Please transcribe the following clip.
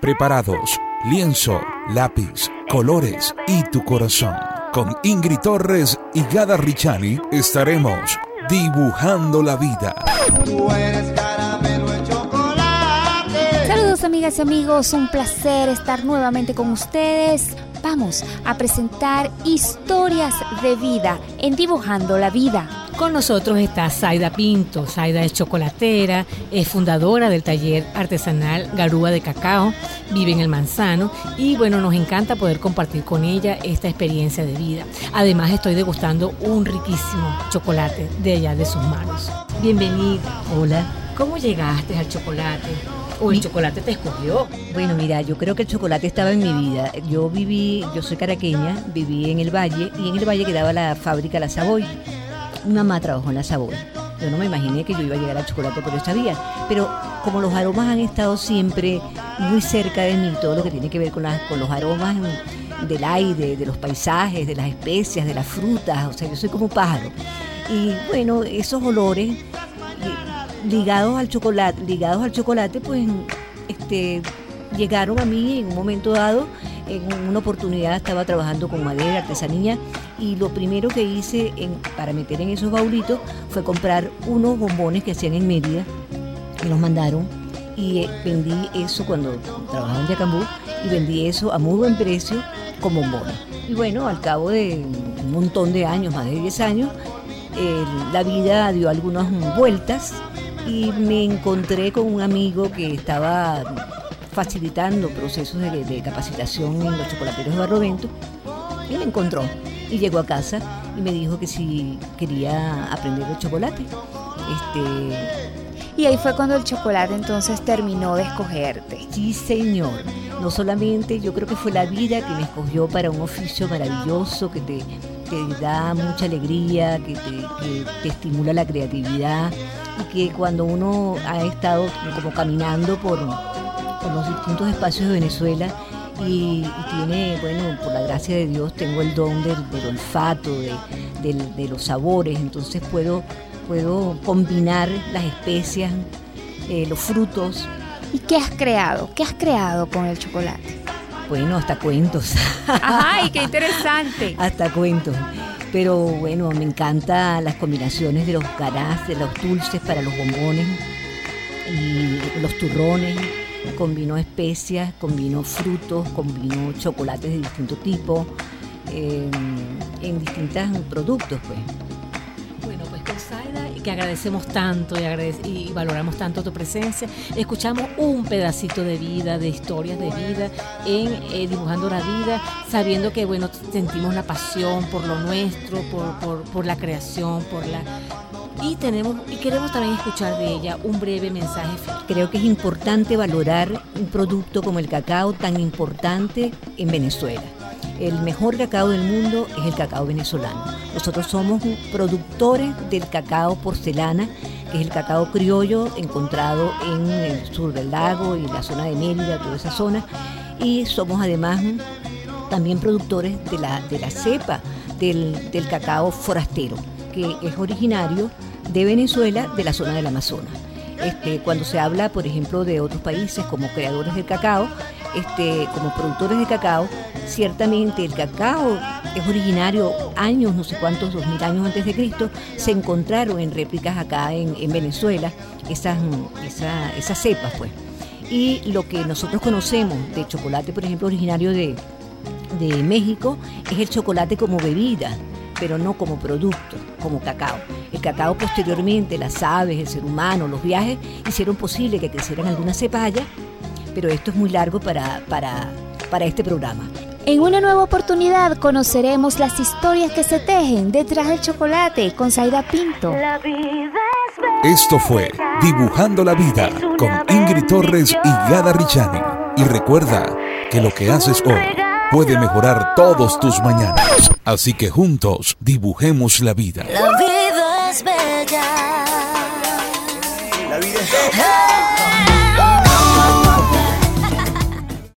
Preparados, lienzo, lápiz, colores y tu corazón. Con Ingrid Torres y Gada Richani estaremos dibujando la vida. Saludos amigas y amigos, un placer estar nuevamente con ustedes. Vamos a presentar historias de vida en Dibujando la Vida. Con nosotros está Zaida Pinto. Zaida es chocolatera, es fundadora del taller artesanal Garúa de Cacao, vive en el Manzano y bueno, nos encanta poder compartir con ella esta experiencia de vida. Además estoy degustando un riquísimo chocolate de allá de sus manos. Bienvenida. Hola. ¿Cómo llegaste al chocolate? ¿O el chocolate te escogió? Bueno, mira, yo creo que el chocolate estaba en mi vida. Yo viví, yo soy caraqueña, viví en el Valle y en el Valle quedaba la fábrica La Savoy mi mamá trabajó en la Savoy. Yo no me imaginé que yo iba a llegar al chocolate por esta vía, pero como los aromas han estado siempre muy cerca de mí, todo lo que tiene que ver con, con los aromas del aire, de los paisajes, de las especias, de las frutas, o sea, yo soy como pájaro. Y bueno, esos olores eh, ligados al chocolate, ligados al chocolate, pues este, llegaron a mí en un momento dado en una oportunidad estaba trabajando con madera, artesanía, y lo primero que hice para meter en esos baulitos fue comprar unos bombones que hacían en Mérida, que los mandaron, y eh, vendí eso cuando trabajaba en Yacambú, y vendí eso a muy buen precio con bombones. Y bueno, al cabo de un montón de años, más de 10 años, la vida dio algunas vueltas y me encontré con un amigo que estaba facilitando procesos de, capacitación en los chocolateros de Barrovento y me encontró y llegó a casa y me dijo que si quería aprender el chocolate. Este, y ahí fue cuando el chocolate entonces terminó de escogerte. Sí, señor. No solamente, yo creo que fue la vida que me escogió para un oficio maravilloso que te, da mucha alegría, que te, que te estimula la creatividad y que cuando uno ha estado como caminando por, por los distintos espacios de Venezuela y, tiene, bueno, por la gracia de Dios tengo el don del, olfato, de, los sabores, entonces puedo, puedo combinar las especias, eh, los frutos. ¿Y qué has creado? ¿Qué has creado con el chocolate? Bueno, hasta cuentos. ¡Ay, qué interesante! hasta cuentos. Pero bueno, me encantan las combinaciones de los garás, de los dulces para los bombones y los turrones combinó especias, combinó frutos, combinó chocolates de distinto tipo, em, en distintos productos, pues. Bueno, pues con Saida, que agradecemos tanto y, y valoramos tanto tu presencia, escuchamos un pedacito de vida, de historias de vida, en eh, Dibujando la Vida, sabiendo que, bueno, sentimos la pasión por lo nuestro, por, por la creación, por la y tenemos y queremos también escuchar de ella un breve mensaje. Creo que es importante valorar un producto como el cacao tan importante en Venezuela. El mejor cacao del mundo es el cacao venezolano. Nosotros somos productores del cacao porcelana, que es el cacao criollo encontrado en el sur del lago y la zona de Mérida, toda esa zona. Y somos además también productores de la, de la cepa del, del cacao forastero, que es originario de Venezuela, de la zona del Amazonas. Este, cuando se habla, por ejemplo, de otros países como creadores del cacao, este, como productores de cacao, ciertamente el cacao es originario años, no sé cuántos, dos mil años antes de Cristo, se encontraron en réplicas acá en, Venezuela esas, esas cepas, pues. Y lo que nosotros conocemos de chocolate, por ejemplo, originario de, de México, es el chocolate como bebida, pero no como producto, como cacao. El cacao posteriormente, las aves, el ser humano, los viajes, hicieron posible que crecieran algunas cepas pero esto es muy largo para, para, para este programa. En una nueva oportunidad conoceremos las historias que se tejen detrás del chocolate con Zaida Pinto. Esto fue Dibujando la Vida con Ingrid Torres y Gada Richani. Y recuerda que lo que haces hoy puede mejorar todos tus mañanas. Así que juntos dibujemos la vida. La vida es bella. La vida es bella.